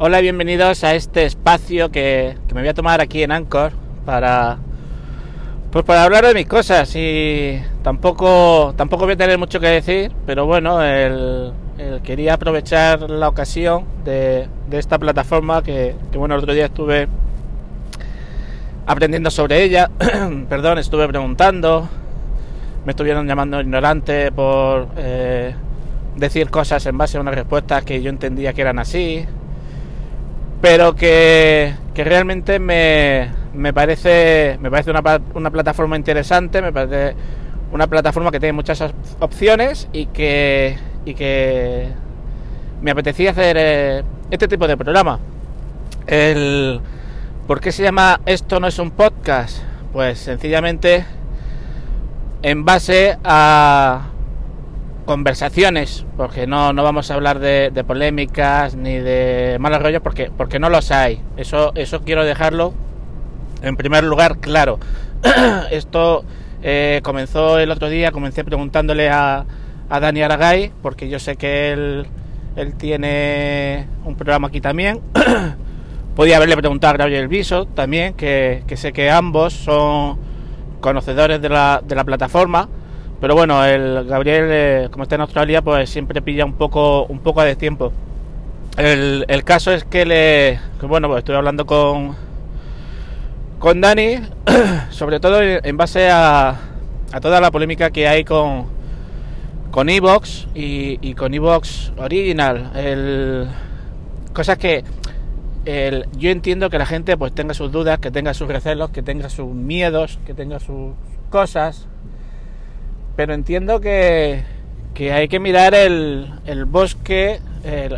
Hola y bienvenidos a este espacio que, que, me voy a tomar aquí en Anchor para pues para hablar de mis cosas y tampoco tampoco voy a tener mucho que decir, pero bueno, el, quería aprovechar la ocasión de, de esta plataforma que, que, bueno el otro día estuve aprendiendo sobre ella, perdón, estuve preguntando, me estuvieron llamando ignorante por eh, decir cosas en base a unas respuestas que yo entendía que eran así pero que, que realmente me, me, parece me parece una, una, plataforma interesante, me parece una plataforma que tiene muchas opciones y que, y que me apetecía hacer eh, este tipo de programa. El, ¿Por qué se llama Esto no es un podcast? Pues sencillamente en base a, conversaciones, porque no, no vamos a hablar de, de, polémicas ni de malos rollos, porque, porque no los hay. Eso, eso quiero dejarlo en primer lugar claro. Esto eh, comenzó el otro día, comencé preguntándole a, a Dani Aragay, porque yo sé que él, él tiene un programa aquí también. Podía haberle preguntado a Gabriel Viso también, que, que sé que ambos son conocedores de la, de la plataforma pero bueno, el Gabriel, eh, como está en Australia, pues siempre pilla un poco, un poco de tiempo. El, el caso es que le, bueno, pues estoy hablando con, con Dani, sobre todo en base a, a toda la polémica que hay con, con Evox y, y, con Evox Original. El, cosas que el, yo entiendo que la gente pues tenga sus dudas, que tenga sus recelos, que tenga sus miedos, que tenga sus cosas pero entiendo que, que hay que mirar el, el bosque,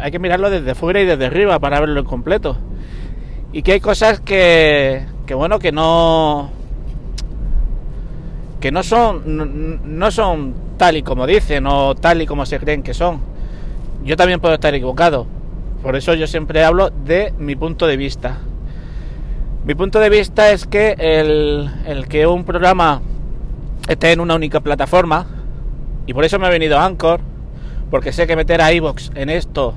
hay que mirarlo desde fuera y desde arriba para verlo en completo. Y que hay cosas que, que bueno, que no, que no son, no son tal y como dicen o tal y como se creen que son. Yo también puedo estar equivocado. Por eso yo siempre hablo de mi punto de vista. Mi punto de vista es que el, el que un programa esté en una única plataforma. Y por eso me he venido a Anchor, porque sé que meter a iVoox en esto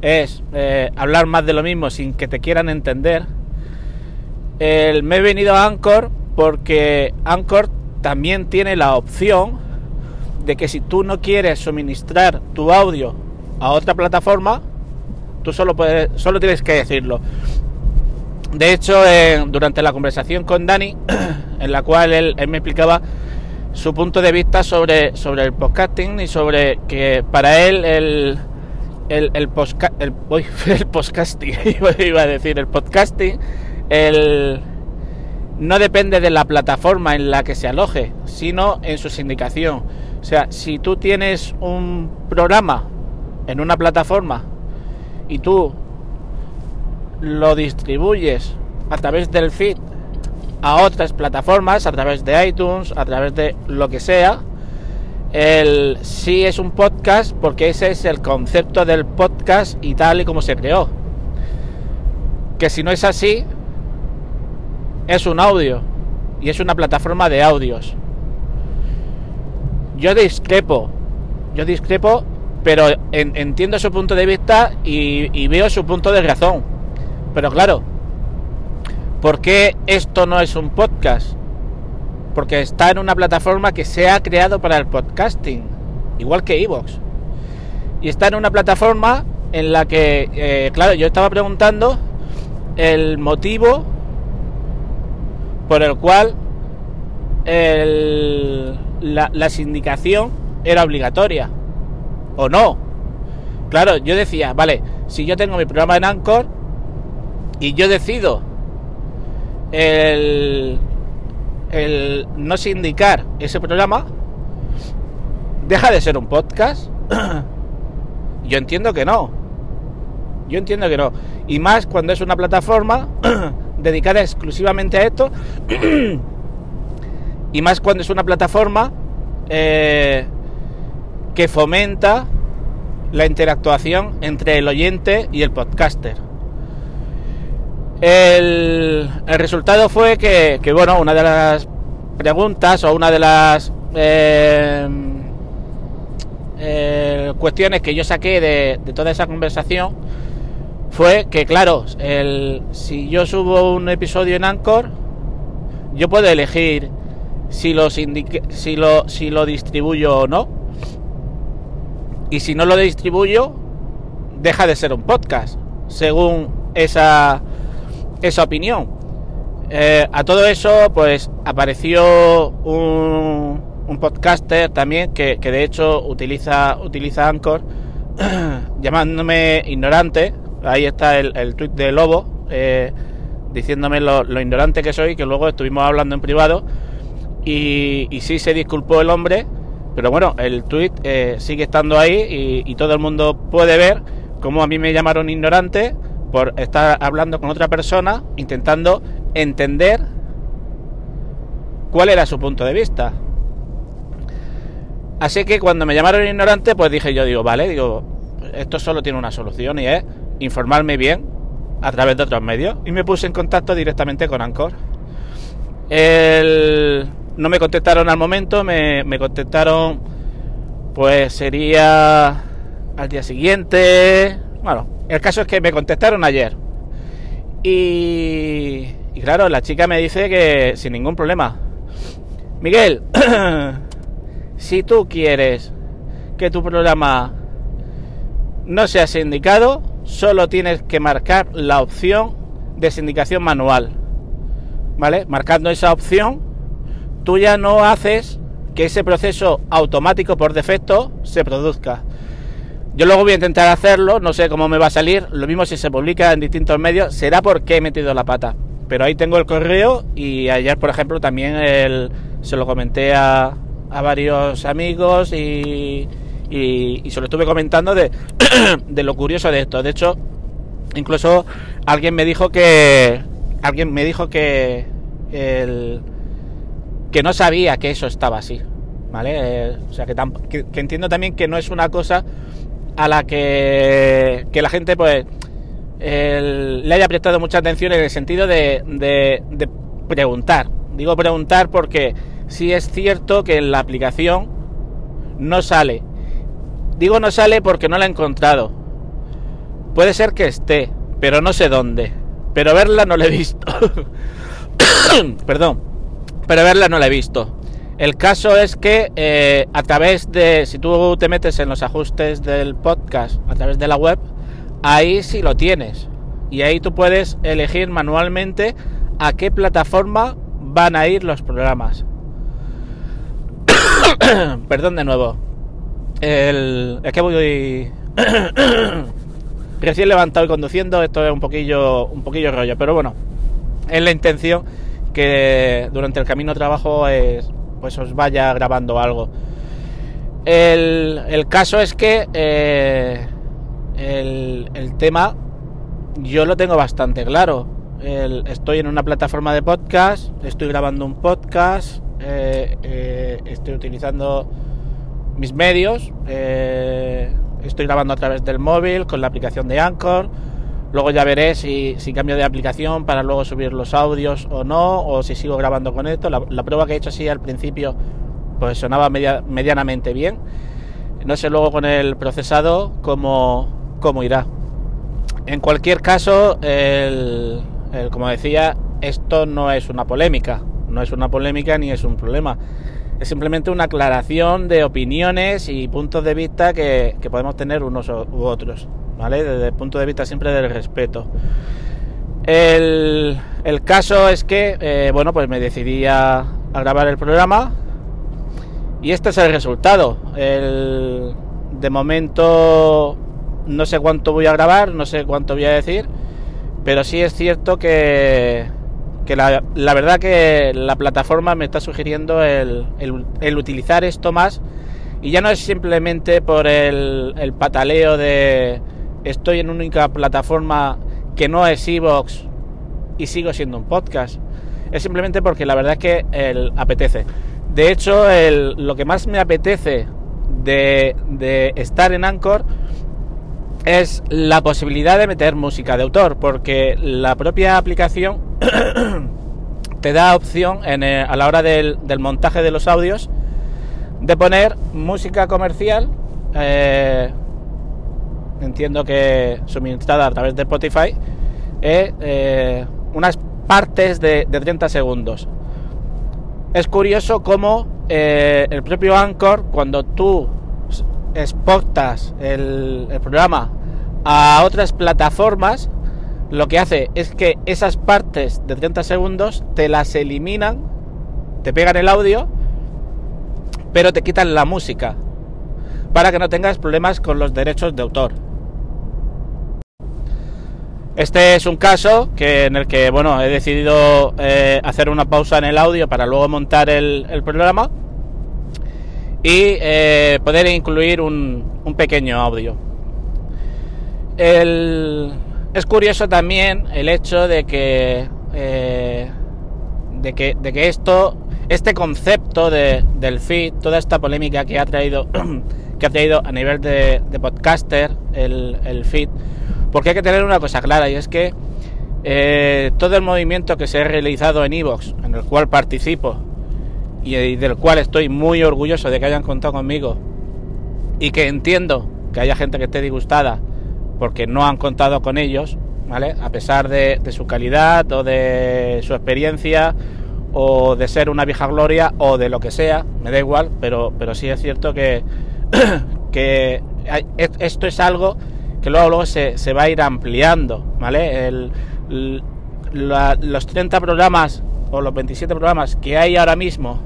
es eh, hablar más de lo mismo sin que te quieran entender. El, me he venido a Anchor porque Anchor también tiene la opción de que si tú no quieres suministrar tu audio a otra plataforma, tú solo, puedes, solo tienes que decirlo. De hecho, eh, durante la conversación con Dani, en la cual él, me explicaba su punto de vista sobre, sobre el podcasting y sobre que para él el, el, el, el podcasting, iba a decir, el podcasting, el, no depende de la plataforma en la que se aloje, sino en su sindicación. O sea, si tú tienes un programa en una plataforma y tú lo distribuyes a través del feed a otras plataformas, a través de iTunes, a través de lo que sea, el sí es un podcast porque ese es el concepto del podcast y tal y como se creó. Que si no es así, es un audio y es una plataforma de audios. Yo discrepo, yo discrepo, pero en, entiendo su punto de vista y, y veo su punto de razón. Pero claro, ¿por qué esto no es un podcast? Porque está en una plataforma que se ha creado para el podcasting, igual que Evox. Y está en una plataforma en la que, eh, claro, yo estaba preguntando el motivo por el cual el, la, la sindicación era obligatoria o no. Claro, yo decía, vale, si yo tengo mi programa en Anchor, y yo decido el, el no sindicar ese programa, deja de ser un podcast. yo entiendo que no. Yo entiendo que no. Y más cuando es una plataforma dedicada exclusivamente a esto. y más cuando es una plataforma eh, que fomenta la interactuación entre el oyente y el podcaster. El, el resultado fue que, que, bueno, una de las preguntas o una de las eh, eh, cuestiones que yo saqué de, de, toda esa conversación fue que, claro, el, si yo subo un episodio en Anchor, yo puedo elegir si, si, lo, si lo distribuyo o no. Y si no lo distribuyo, deja de ser un podcast, según esa, esa opinión. Eh, a todo eso, pues apareció un, un podcaster también que, de hecho utiliza, utiliza Anchor, llamándome ignorante. Ahí está el, el tweet de Lobo, eh, diciéndome lo, ignorante que soy, que luego estuvimos hablando en privado. Y, y sí se disculpó el hombre, pero bueno, el tweet eh, sigue estando ahí y, y todo el mundo puede ver cómo a mí me llamaron ignorante por estar hablando con otra persona intentando entender cuál era su punto de vista. Así que cuando me llamaron ignorante, pues dije yo, digo, vale, digo, esto solo tiene una solución y es informarme bien a través de otros medios. Y me puse en contacto directamente con Anchor. No me contestaron al momento, me, me contestaron, pues sería al día siguiente. Bueno, el caso es que me contestaron ayer. Y, claro, la chica me dice que sin ningún problema. Miguel, si tú quieres que tu programa no sea sindicado, solo tienes que marcar la opción de sindicación manual. ¿Vale? Marcando esa opción, tú ya no haces que ese proceso automático por defecto se produzca. Yo luego voy a intentar hacerlo, no sé cómo me va a salir. Lo mismo si se publica en distintos medios, será porque he metido la pata. Pero ahí tengo el correo y ayer, por ejemplo, también el, se lo comenté a, a varios amigos y, y, se lo estuve comentando de, de lo curioso de esto. De hecho, incluso alguien me dijo que alguien me dijo que el, que no sabía que eso estaba así, ¿vale? Eh, o sea que, que, entiendo también que no es una cosa a la que, que la gente pues le haya prestado mucha atención en el sentido de, de, preguntar. Digo preguntar porque si es cierto que en la aplicación no sale. Digo no sale porque no la he encontrado. Puede ser que esté, pero no sé dónde. Pero verla no la he visto. Perdón. Pero verla no la he visto. El caso es que eh, a través de, si tú te metes en los ajustes del podcast a través de la web, ahí sí lo tienes. Y ahí tú puedes elegir manualmente a qué plataforma van a ir los programas. Perdón de nuevo. Es que voy recién levantado y conduciendo, esto es un poquillo, un poquillo rollo, pero bueno, es la intención que durante el camino trabajo es, pues os vaya grabando algo. El, el caso es que eh, el, tema yo lo tengo bastante claro. estoy en una plataforma de podcast, estoy grabando un podcast, eh, eh, estoy utilizando mis medios, estoy grabando a través del móvil con la aplicación de Anchor. Luego ya veré si, cambio de aplicación para luego subir los audios o no, o si sigo grabando con esto. La, prueba que he hecho así al principio, pues sonaba medianamente bien. No sé luego con el procesado cómo, cómo irá. En cualquier caso, como decía, esto no es una polémica, no es una polémica ni es un problema. Es simplemente una aclaración de opiniones y puntos de vista que, podemos tener unos u otros, ¿vale? Desde el punto de vista siempre del respeto. El, caso es que, eh, bueno, pues me decidí a, grabar el programa y este es el resultado. de momento no sé cuánto voy a grabar, no sé cuánto voy a decir, pero sí es cierto que, que la, verdad que la plataforma me está sugiriendo el, el, utilizar esto más y ya no es simplemente por el, el pataleo de estoy en una única plataforma que no es Evox y sigo siendo un podcast. Es simplemente porque la verdad es que el apetece. De hecho, lo que más me apetece de, estar en Anchor es la posibilidad de meter música de autor, porque la propia aplicación te da opción a la hora del, montaje de los audios de poner música comercial, eh, entiendo que suministrada a través de Spotify, eh, unas partes de, 30 segundos. Es curioso cómo el propio Anchor, cuando tú exportas el programa a otras plataformas, lo que hace es que esas partes de 30 segundos te las eliminan, te pegan el audio, pero te quitan la música, para que no tengas problemas con los derechos de autor. Este es un caso que, en el que bueno, he decidido eh, hacer una pausa en el audio para luego montar el, programa y eh, poder incluir un, un pequeño audio. El, es curioso también el hecho de que, eh, de que, de que esto, este concepto de, del feed, toda esta polémica que ha traído, que ha traído a nivel de, podcaster el, el, feed, porque hay que tener una cosa clara y es que eh, todo el movimiento que se ha realizado en Evox, en el cual participo y del cual estoy muy orgulloso de que hayan contado conmigo y que entiendo que haya gente que esté disgustada porque no han contado con ellos, ¿vale? A pesar de, su calidad o de su experiencia o de ser una vieja gloria o de lo que sea, me da igual, pero, pero sí es cierto que, que esto es algo que luego, luego se, va a ir ampliando, ¿vale? los 30 programas o los 27 programas que hay ahora mismo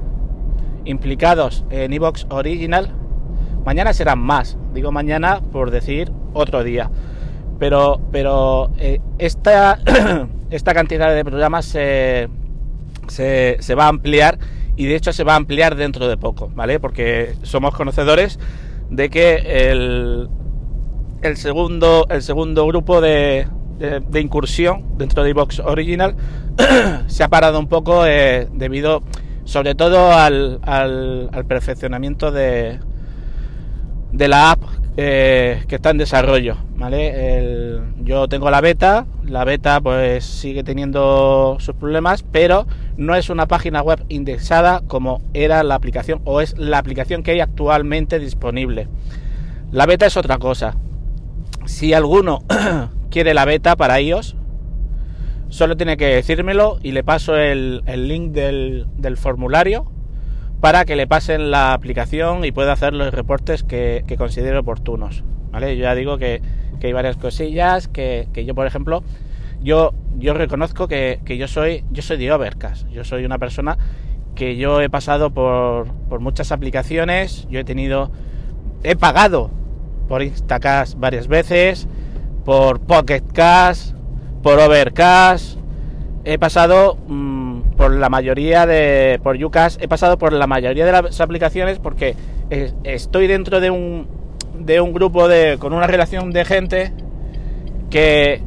implicados en Evox Original, mañana serán más, digo mañana por decir otro día. Pero, pero eh, esta, esta cantidad de programas se, se, va a ampliar y de hecho se va a ampliar dentro de poco, ¿vale? Porque somos conocedores de que el, el, segundo, el segundo grupo de, incursión dentro de Xbox Original se ha parado un poco eh, debido sobre todo al, al, al perfeccionamiento de, de la app eh, que está en desarrollo, ¿vale? yo tengo la beta, la beta pues sigue teniendo sus problemas, pero no es una página web indexada como era la aplicación o es la aplicación que hay actualmente disponible. La beta es otra cosa. Si alguno quiere la beta para iOS, solo tiene que decírmelo y le paso el, link del, del formulario para que le pasen la aplicación y pueda hacer los reportes que, considere oportunos. ¿vale? Yo ya digo que, hay varias cosillas, que, yo, por ejemplo, yo, yo reconozco que, yo soy yo soy de Overcast. Yo soy una persona que yo he pasado por, por muchas aplicaciones, yo he tenido, he pagado por Instacast varias veces, por Pocket Cash, por Overcast, he pasado mm, por la mayoría de por Yucas he pasado por la mayoría de las aplicaciones porque estoy dentro de un de un grupo de con una relación de gente que,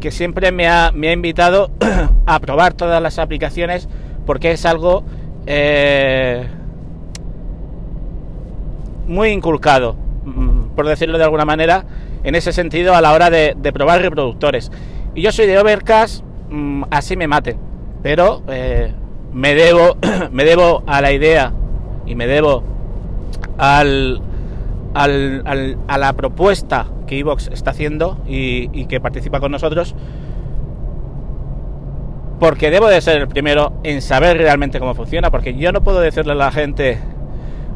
que siempre me ha, me ha invitado a probar todas las aplicaciones porque es algo eh, muy inculcado por decirlo de alguna manera en ese sentido a la hora de, probar reproductores y yo soy de Overcast Mm, así me mate. Pero eh, me debo me debo a la idea y me debo al, al, a la propuesta que Evox está haciendo y, que participa con nosotros porque debo de ser el primero en saber realmente cómo funciona, porque yo no puedo decirle a la gente,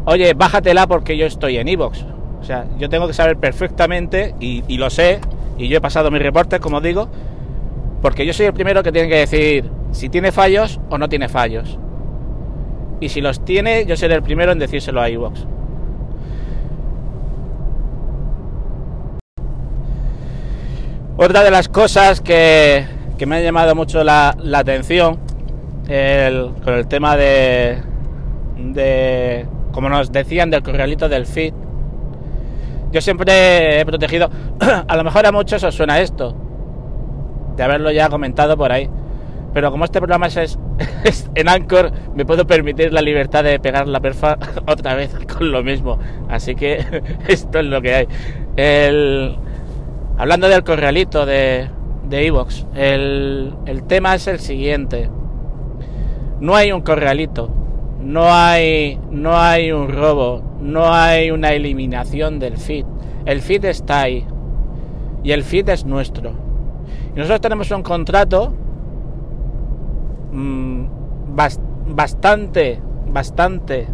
oye, bájatela porque yo estoy en Evox. O sea, yo tengo que saber perfectamente, y, lo sé, y yo he pasado mis reportes, como digo, porque yo soy el primero que tiene que decir si tiene fallos o no tiene fallos. Y si los tiene, yo seré el primero en decírselo a iVoox. Otra de las cosas que, me ha llamado mucho la, atención con el tema de, de, como nos decían, del corralito del feed. Yo siempre he protegido, a lo mejor a muchos os suena esto, de haberlo ya comentado por ahí. Pero como este programa es, en Anchor, me puedo permitir la libertad de pegar la perfa otra vez con lo mismo. Así que esto es lo que hay. El, hablando del corralito de Evox, el, el tema es el siguiente. No hay un corralito, no hay, no hay un robo, no hay una eliminación del feed. El feed está ahí. y el feed es nuestro. Y nosotros tenemos un contrato mmm, bastante, bastante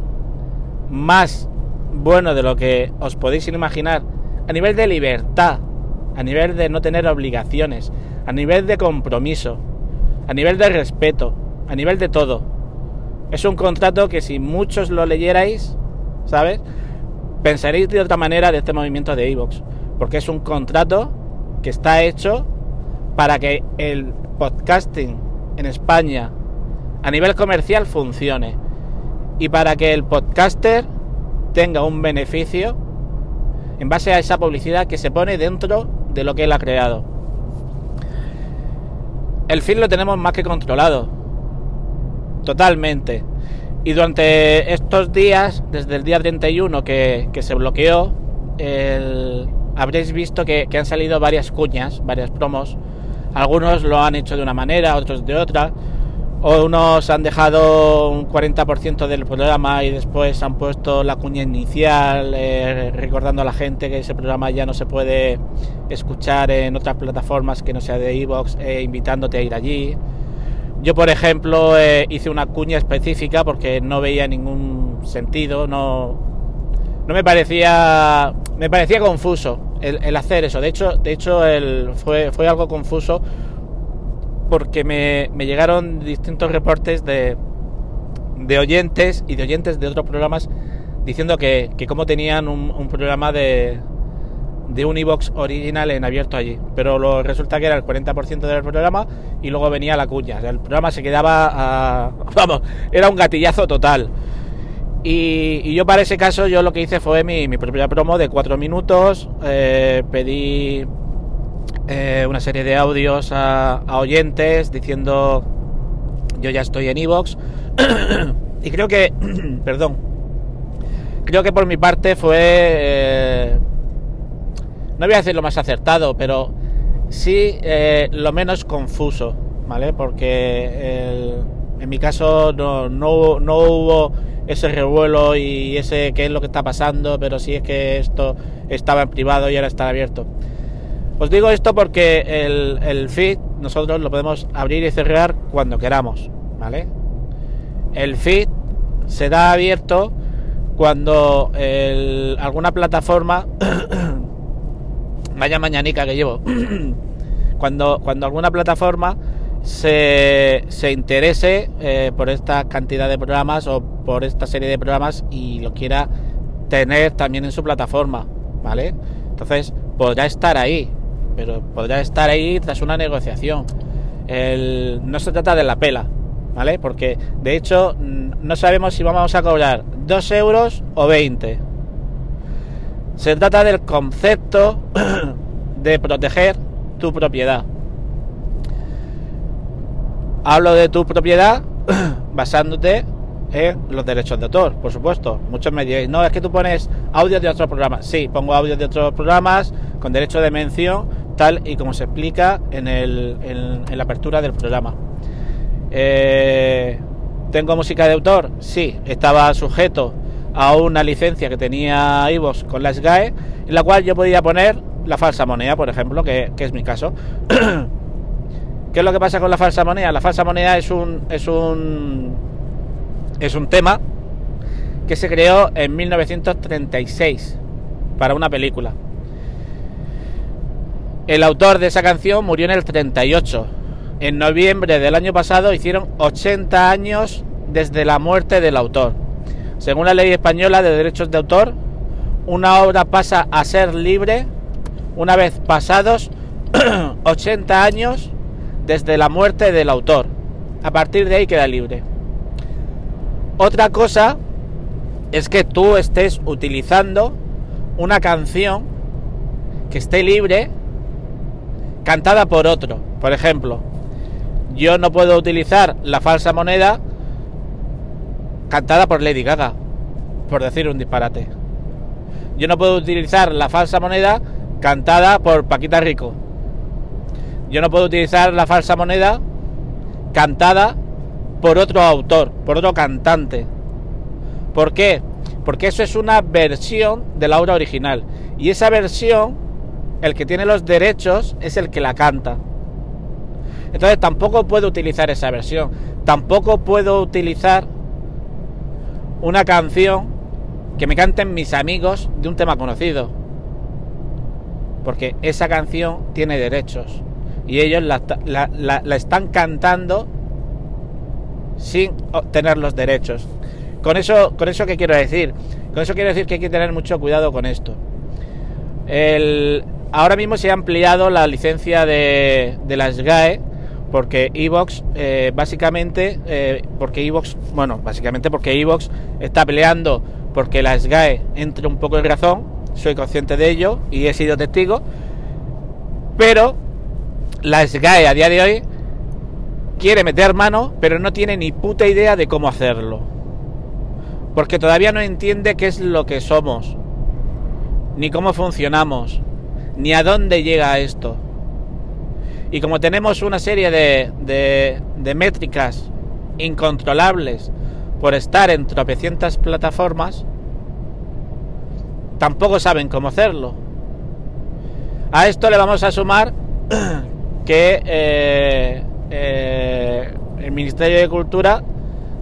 más bueno de lo que os podéis imaginar a nivel de libertad, a nivel de no tener obligaciones, a nivel de compromiso, a nivel de respeto, a nivel de todo. Es un contrato que si muchos lo leyerais, ¿sabes? Pensaréis de otra manera de este movimiento de Evox, porque es un contrato que está hecho para que el podcasting en España a nivel comercial funcione y para que el podcaster tenga un beneficio en base a esa publicidad que se pone dentro de lo que él ha creado. El fin lo tenemos más que controlado. Totalmente. Y durante estos días, desde el día 31 que, que se bloqueó, habréis visto que, que han salido varias cuñas, varias promos. Algunos lo han hecho de una manera, otros de otra o unos han dejado un 40% del programa y después han puesto la cuña inicial eh, recordando a la gente que ese programa ya no se puede escuchar en otras plataformas que no sea de Evox e invitándote a ir allí. Yo, por ejemplo, eh, hice una cuña específica porque no veía ningún sentido, no, no me parecía, me parecía confuso el, hacer eso. De hecho, de hecho fue, fue algo confuso porque me, llegaron distintos reportes de, de, oyentes y de oyentes de otros programas diciendo que, que como tenían un, programa de, de un iBox original en abierto allí. Pero lo, resulta que era el 40% del programa y luego venía la cuña. el programa se quedaba a, Vamos, era un gatillazo total. Y, yo para ese caso yo lo que hice fue mi, mi propia promo de 4 minutos. Eh, pedí eh, una serie de audios a, oyentes diciendo yo ya estoy en Evox y creo que, perdón, creo que por mi parte fue, eh, no voy a decir lo más acertado, pero sí eh, lo menos confuso, ¿vale? Porque en mi caso no, no, no hubo ese revuelo y ese qué es lo que está pasando, pero sí es que esto estaba en privado y ahora está abierto. Os digo esto porque el, feed nosotros lo podemos abrir y cerrar cuando queramos, ¿vale? El feed se da abierto cuando alguna plataforma vaya mañanica que llevo cuando cuando alguna plataforma se, se interese eh, por esta cantidad de programas o por esta serie de programas y lo quiera tener también en su plataforma vale entonces podrá estar ahí pero podrá estar ahí tras una negociación. no se trata de la pela, ¿vale? Porque de hecho no sabemos si vamos a cobrar 2 euros o 20. Se trata del concepto de proteger tu propiedad. Hablo de tu propiedad basándote en los derechos de autor, por supuesto. Muchos me diréis, no, es que tú pones audios de otros programas. Sí, pongo audios de otros programas con derecho de mención tal y como se explica en, el, en, la apertura del programa. Eh, ¿Tengo música de autor? Sí, estaba sujeto a una licencia que tenía Ivos con la SGAE, en la cual yo podía poner la falsa moneda, por ejemplo, que, es mi caso. ¿Qué es lo que pasa con la falsa moneda? La falsa moneda es un, es un, es un tema que se creó en 1936 para una película. El autor de esa canción murió en el 38. En noviembre del año pasado hicieron 80 años desde la muerte del autor. Según la ley española de derechos de autor, una obra pasa a ser libre una vez pasados 80 años desde la muerte del autor. A partir de ahí queda libre. Otra cosa es que tú estés utilizando una canción que esté libre cantada por otro. Por ejemplo, yo no puedo utilizar la falsa moneda cantada por Lady Gaga, por decir un disparate. Yo no puedo utilizar la falsa moneda cantada por Paquita Rico. Yo no puedo utilizar la falsa moneda cantada por otro autor, por otro cantante. ¿Por qué? Porque eso es una versión de la obra original. Y esa versión el que tiene los derechos es el que la canta. Entonces tampoco puedo utilizar esa versión. Tampoco puedo utilizar una canción que me canten mis amigos de un tema conocido. Porque esa canción tiene derechos. Y ellos la, están cantando sin tener los derechos. Con eso, con eso qué quiero decir? Con eso quiero decir que hay que tener mucho cuidado con esto. El, ahora mismo se ha ampliado la licencia de, de las GAE porque Evox eh, básicamente eh, porque Evox bueno básicamente porque Evox está peleando porque la SGAE entre un poco en razón soy consciente de ello y he sido testigo pero la SGAE a día de hoy quiere meter mano pero no tiene ni puta idea de cómo hacerlo. Porque todavía no entiende qué es lo que somos ni cómo funcionamos ni a dónde llega esto y como tenemos una serie de, de, métricas incontrolables por estar en tropecientas plataformas, tampoco saben cómo hacerlo. A esto le vamos a sumar que eh, eh, el Ministerio de Cultura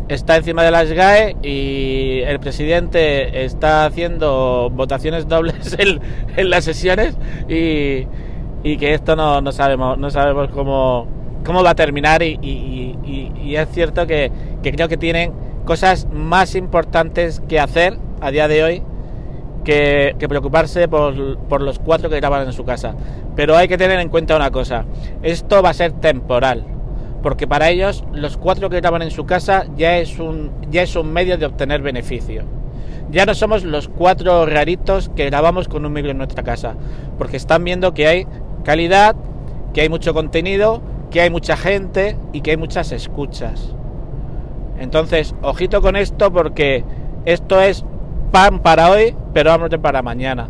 está encima de las GAE y el presidente está haciendo votaciones dobles en, en las sesiones y, y que esto no, no sabemos no sabemos cómo, cómo va a terminar y, es cierto que, creo que tienen cosas más importantes que hacer a día de hoy que, preocuparse por, por, los cuatro que graban en su casa. Pero hay que tener en cuenta una cosa, esto va a ser temporal, porque para ellos los cuatro que graban en su casa ya es un, ya es un medio de obtener beneficio. Ya no somos los cuatro raritos que grabamos con un micro en nuestra casa, porque están viendo que hay calidad, que hay mucho contenido, que hay mucha gente y que hay muchas escuchas. Entonces, ojito con esto porque esto es pan para hoy, pero hambre para mañana.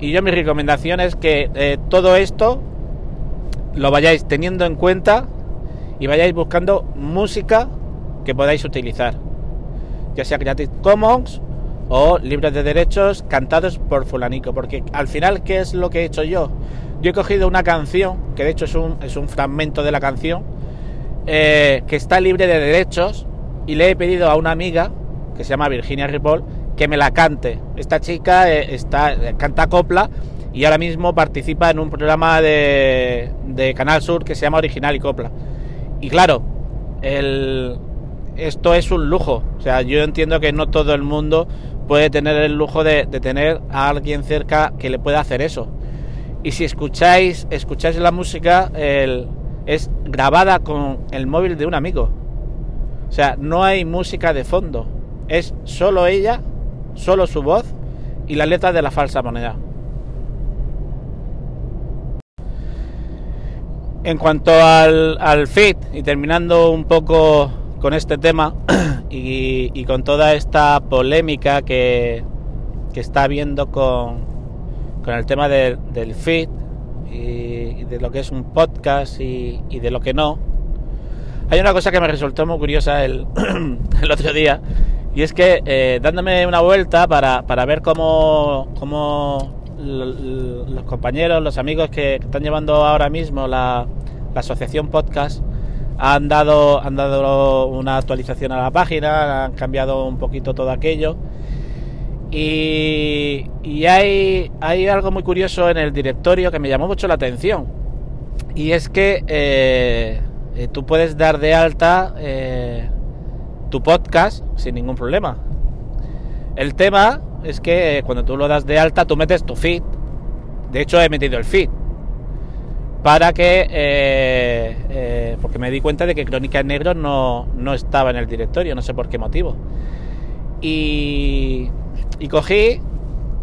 Y yo mi recomendación es que eh, todo esto lo vayáis teniendo en cuenta y vayáis buscando música que podáis utilizar, ya sea Creative Commons o libros de derechos cantados por fulanico, porque al final, ¿qué es lo que he hecho yo? Yo he cogido una canción, que de hecho es un, es un fragmento de la canción, eh, que está libre de derechos, y le he pedido a una amiga, que se llama Virginia Ripoll, que me la cante. Esta chica eh, está, eh, canta copla y ahora mismo participa en un programa de, de, Canal Sur que se llama Original y Copla. Y claro, el, esto es un lujo. O sea, yo entiendo que no todo el mundo puede tener el lujo de, de tener a alguien cerca que le pueda hacer eso y si escucháis, escucháis la música, es grabada con el móvil de un amigo. O sea, no hay música de fondo. Es solo ella, solo su voz y la letra de la falsa moneda. En cuanto al, al feed, y terminando un poco con este tema y, con toda esta polémica que, que está habiendo con, con el tema del feed y, de lo que es un podcast y, de lo que no. Hay una cosa que me resultó muy curiosa el, el otro día y es que eh, dándome una vuelta para, para ver cómo, cómo los compañeros, los amigos que están llevando ahora mismo la, la asociación podcast han dado, han dado una actualización a la página, han cambiado un poquito todo aquello y, hay, hay, algo muy curioso en el directorio que me llamó mucho la atención. Y es que eh, eh, tú puedes dar de alta eh, tu podcast sin ningún problema. El tema es que cuando tú lo das de alta, tú metes tu feed. De hecho, he metido el feed. Para que... porque me di cuenta de que Crónica en Negro no, no estaba en el directorio, no sé por qué motivo. Y y cogí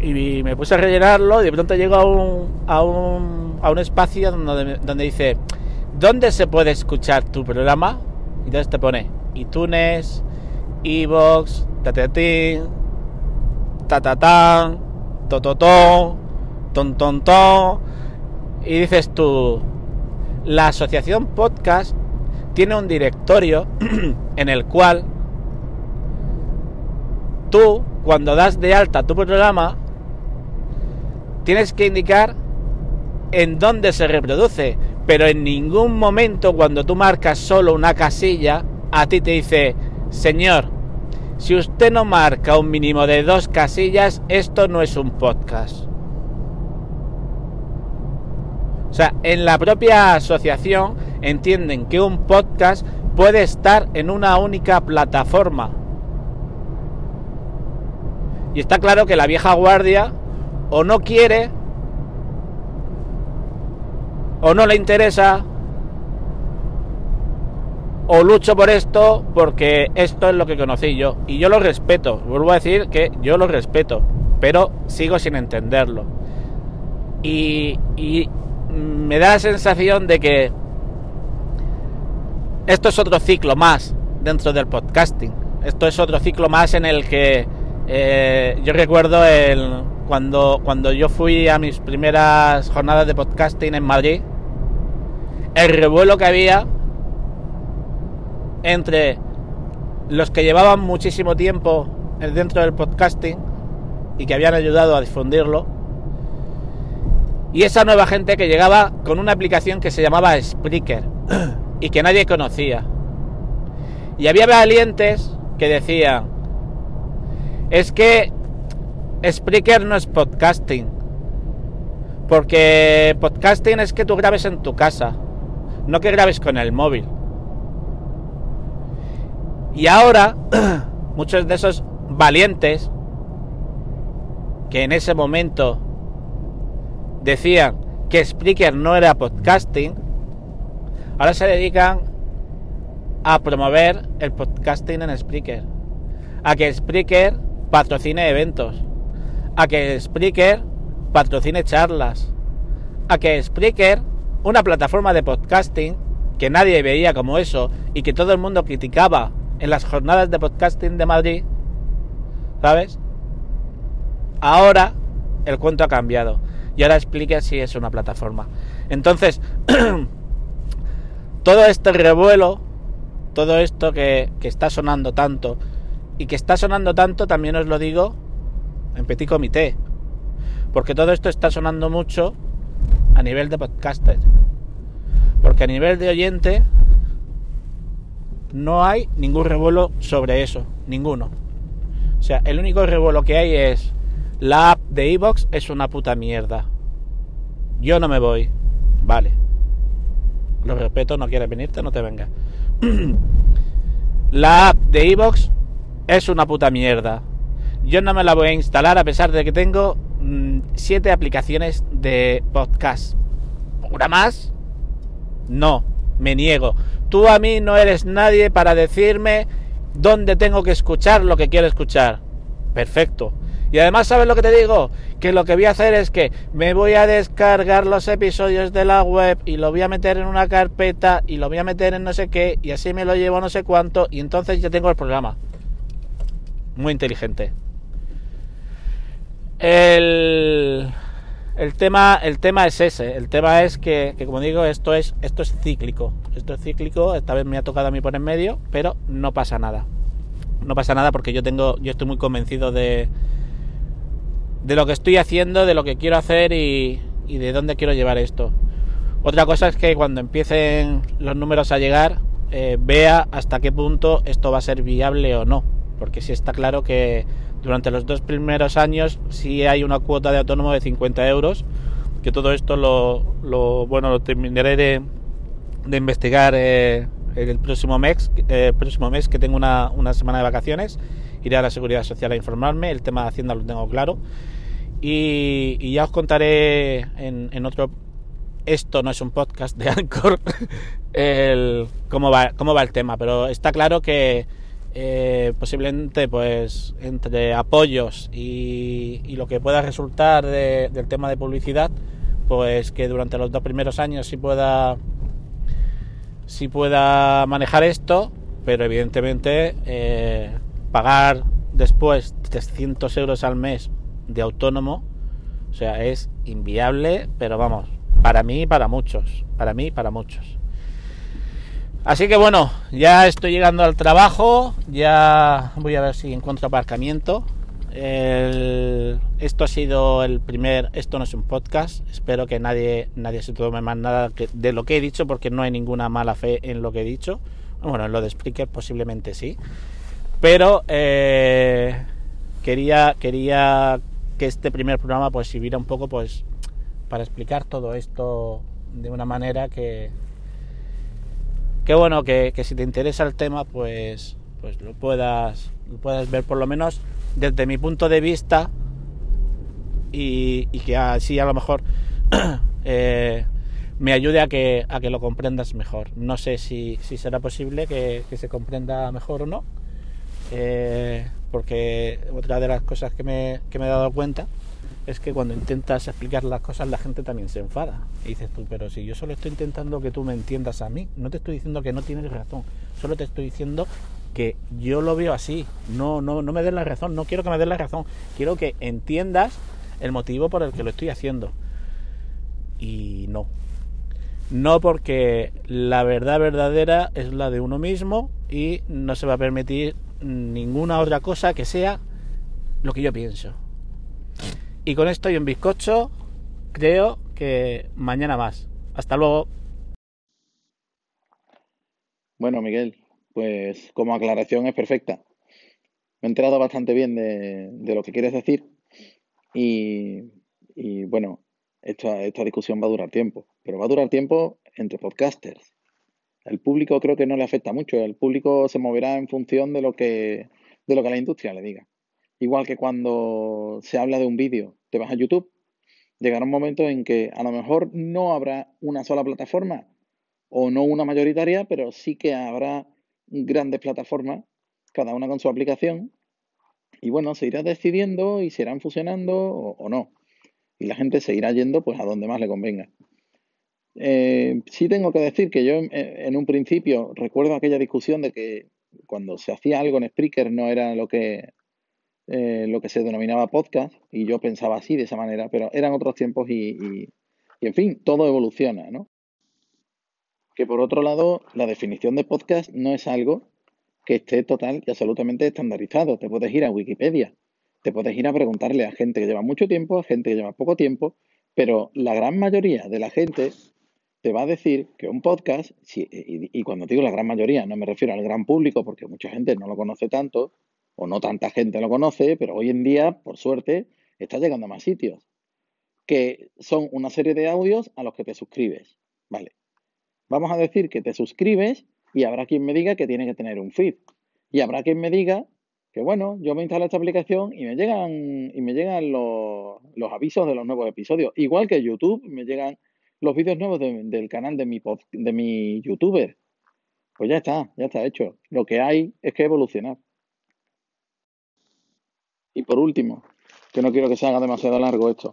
y me puse a rellenarlo y de pronto llego a un, a un, a un espacio donde, donde dice, ¿dónde se puede escuchar tu programa? Y entonces te pone iTunes, Evox, Tatetín, Tatatán, Tototón, Tontontón. Y dices tú, la asociación podcast tiene un directorio en el cual tú cuando das de alta tu programa, tienes que indicar en dónde se reproduce, pero en ningún momento cuando tú marcas solo una casilla, a ti te dice, señor, si usted no marca un mínimo de dos casillas, esto no es un podcast. O sea, en la propia asociación entienden que un podcast puede estar en una única plataforma. Y está claro que la vieja guardia o no quiere o no le interesa o lucho por esto porque esto es lo que conocí yo y yo lo respeto, vuelvo a decir que yo lo respeto, pero sigo sin entenderlo. Y, y me da la sensación de que esto es otro ciclo más dentro del podcasting. Esto es otro ciclo más en el que eh, yo recuerdo el, cuando, cuando yo fui a mis primeras jornadas de podcasting en Madrid, el revuelo que había entre los que llevaban muchísimo tiempo dentro del podcasting y que habían ayudado a difundirlo, y esa nueva gente que llegaba con una aplicación que se llamaba Spreaker y que nadie conocía. Y había valientes que decían, es que Spreaker no es podcasting, porque podcasting es que tú grabes en tu casa, no que grabes con el móvil. Y ahora, muchos de esos valientes que en ese momento decían que Spreaker no era podcasting, ahora se dedican a promover el podcasting en Spreaker, a que Spreaker patrocine eventos, a que Spreaker patrocine charlas, a que Spreaker, una plataforma de podcasting que nadie veía como eso y que todo el mundo criticaba en las jornadas de podcasting de Madrid, ¿sabes? Ahora el cuento ha cambiado y ahora explique si es una plataforma. Entonces, todo este revuelo, todo esto que, está sonando tanto, y que está sonando tanto, también os lo digo, en petit comité, porque todo esto está sonando mucho a nivel de podcaster, porque a nivel de oyente no hay ningún revuelo sobre eso, ninguno. O sea, el único revuelo que hay es la app de Evox es una puta mierda. Yo no me voy. Vale. Lo respeto, no quieres venirte, no te vengas. la app de Evox es una puta mierda. Yo no me la voy a instalar a pesar de que tengo 7 mm, aplicaciones de podcast. ¿Una más? No, me niego. Tú a mí no eres nadie para decirme dónde tengo que escuchar lo que quiero escuchar. Perfecto. Y además, ¿sabes lo que te digo? Que lo que voy a hacer es que me voy a descargar los episodios de la web y lo voy a meter en una carpeta y lo voy a meter en no sé qué y así me lo llevo no sé cuánto y entonces ya tengo el programa. Muy inteligente. El, el, tema, el tema es ese. El tema es que, como digo, esto es, esto es cíclico. Esto es cíclico. Esta vez me ha tocado a mí por en medio, pero no pasa nada. No pasa nada porque yo tengo, yo estoy muy convencido de, de lo que estoy haciendo, de lo que quiero hacer y, de dónde quiero llevar esto. Otra cosa es que cuando empiecen los números a llegar, eh, vea hasta qué punto esto va a ser viable o no. Porque sí está claro que durante los dos primeros años sí hay una cuota de autónomo de 50 euros, que todo esto lo, bueno, lo terminaré de, investigar eh, el próximo mes, eh, próximo mes que tengo una, una semana de vacaciones iré a la seguridad social a informarme, el tema de Hacienda lo tengo claro. Y, ya os contaré en, otro. Esto no es un podcast de Anchor, el, cómo, va, cómo va el tema, pero está claro que eh, posiblemente, pues entre apoyos y, lo que pueda resultar del tema de publicidad, pues que durante los dos primeros años sí pueda, sí pueda manejar esto, pero evidentemente eh, pagar después 300 euros al mes de autónomo, o sea, es inviable, pero vamos, para mí y para muchos, para mí y para muchos. Así que bueno, ya estoy llegando al trabajo, ya voy a ver si encuentro aparcamiento, esto ha sido el primer, esto no es un podcast, espero que nadie, nadie se tome más nada de lo que he dicho porque no hay ninguna mala fe en lo que he dicho, bueno, en lo de Spreaker posiblemente sí, pero eh, quería, quería que este primer programa pues sirviera un poco pues para explicar todo esto de una manera que, que bueno, que, que si te interesa el tema, pues, pues lo puedas, lo puedas ver por lo menos desde mi punto de vista y, y que así a lo mejor eh, me ayude a que, a que lo comprendas mejor. No sé si, si será posible que, que se comprenda mejor o no, eh, porque otra de las cosas que me, que me he dado cuenta es que cuando intentas explicar las cosas la gente también se enfada. Y dices tú, pero si yo solo estoy intentando que tú me entiendas a mí, no te estoy diciendo que no tienes razón, solo te estoy diciendo que yo lo veo así. No, no, no me des la razón, no quiero que me des la razón, quiero que entiendas el motivo por el que lo estoy haciendo. Y no. No porque la verdad verdadera es la de uno mismo y no se va a permitir ninguna otra cosa que sea lo que yo pienso. Y con esto y un bizcocho, creo que mañana más. Hasta luego. Bueno, Miguel, pues como aclaración es perfecta. Me he enterado bastante bien de, lo que quieres decir y, bueno, esta, esta discusión va a durar tiempo, pero va a durar tiempo entre podcasters. El público creo que no le afecta mucho, el público se moverá en función de lo que, de lo que la industria le diga. Igual que cuando se habla de un vídeo, te vas a YouTube, llegará un momento en que a lo mejor no habrá una sola plataforma o no una mayoritaria, pero sí que habrá grandes plataformas, cada una con su aplicación, y bueno, se irá decidiendo y se irán fusionando o, no. Y la gente se irá yendo pues a donde más le convenga. Eh, sí tengo que decir que yo en, en, un principio recuerdo aquella discusión de que cuando se hacía algo en Spreaker no era lo que, eh, lo que se denominaba podcast y yo pensaba así de esa manera, pero eran otros tiempos y, y, en fin, todo evoluciona, ¿no? Que por otro lado, la definición de podcast no es algo que esté total y absolutamente estandarizado. Te puedes ir a Wikipedia, te puedes ir a preguntarle a gente que lleva mucho tiempo, a gente que lleva poco tiempo, pero la gran mayoría de la gente te va a decir que un podcast, si, y, cuando digo la gran mayoría, no me refiero al gran público, porque mucha gente no lo conoce tanto, o no tanta gente lo conoce, pero hoy en día, por suerte, está llegando a más sitios, que son una serie de audios a los que te suscribes. Vale. Vamos a decir que te suscribes y habrá quien me diga que tiene que tener un feed. Y habrá quien me diga que, bueno, yo me instalo esta aplicación y me llegan, y me llegan los, los avisos de los nuevos episodios. Igual que YouTube, me llegan los vídeos nuevos de, del canal de mi, de mi youtuber. Pues ya está, ya está hecho. Lo que hay es que evolucionar. Y por último, que no quiero que se haga demasiado largo esto,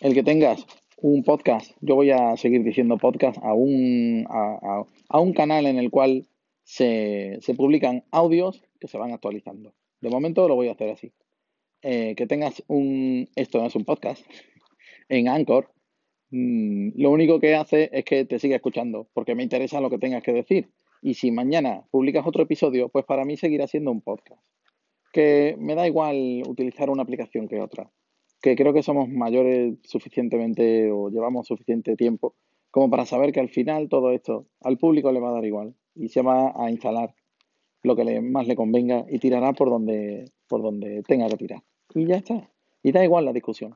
el que tengas un podcast, yo voy a seguir diciendo podcast a un, a, a, un canal en el cual se, se, publican audios que se van actualizando. De momento lo voy a hacer así. Eh, que tengas un, esto no es un podcast, en Anchor, mmm, lo único que hace es que te siga escuchando, porque me interesa lo que tengas que decir. Y si mañana publicas otro episodio, pues para mí seguirá siendo un podcast. Que me da igual utilizar una aplicación que otra que creo que somos mayores suficientemente o llevamos suficiente tiempo como para saber que al final todo esto al público le va a dar igual y se va a instalar lo que le, más le convenga y tirará por donde, por donde tenga que tirar. Y ya está. Y da igual la discusión.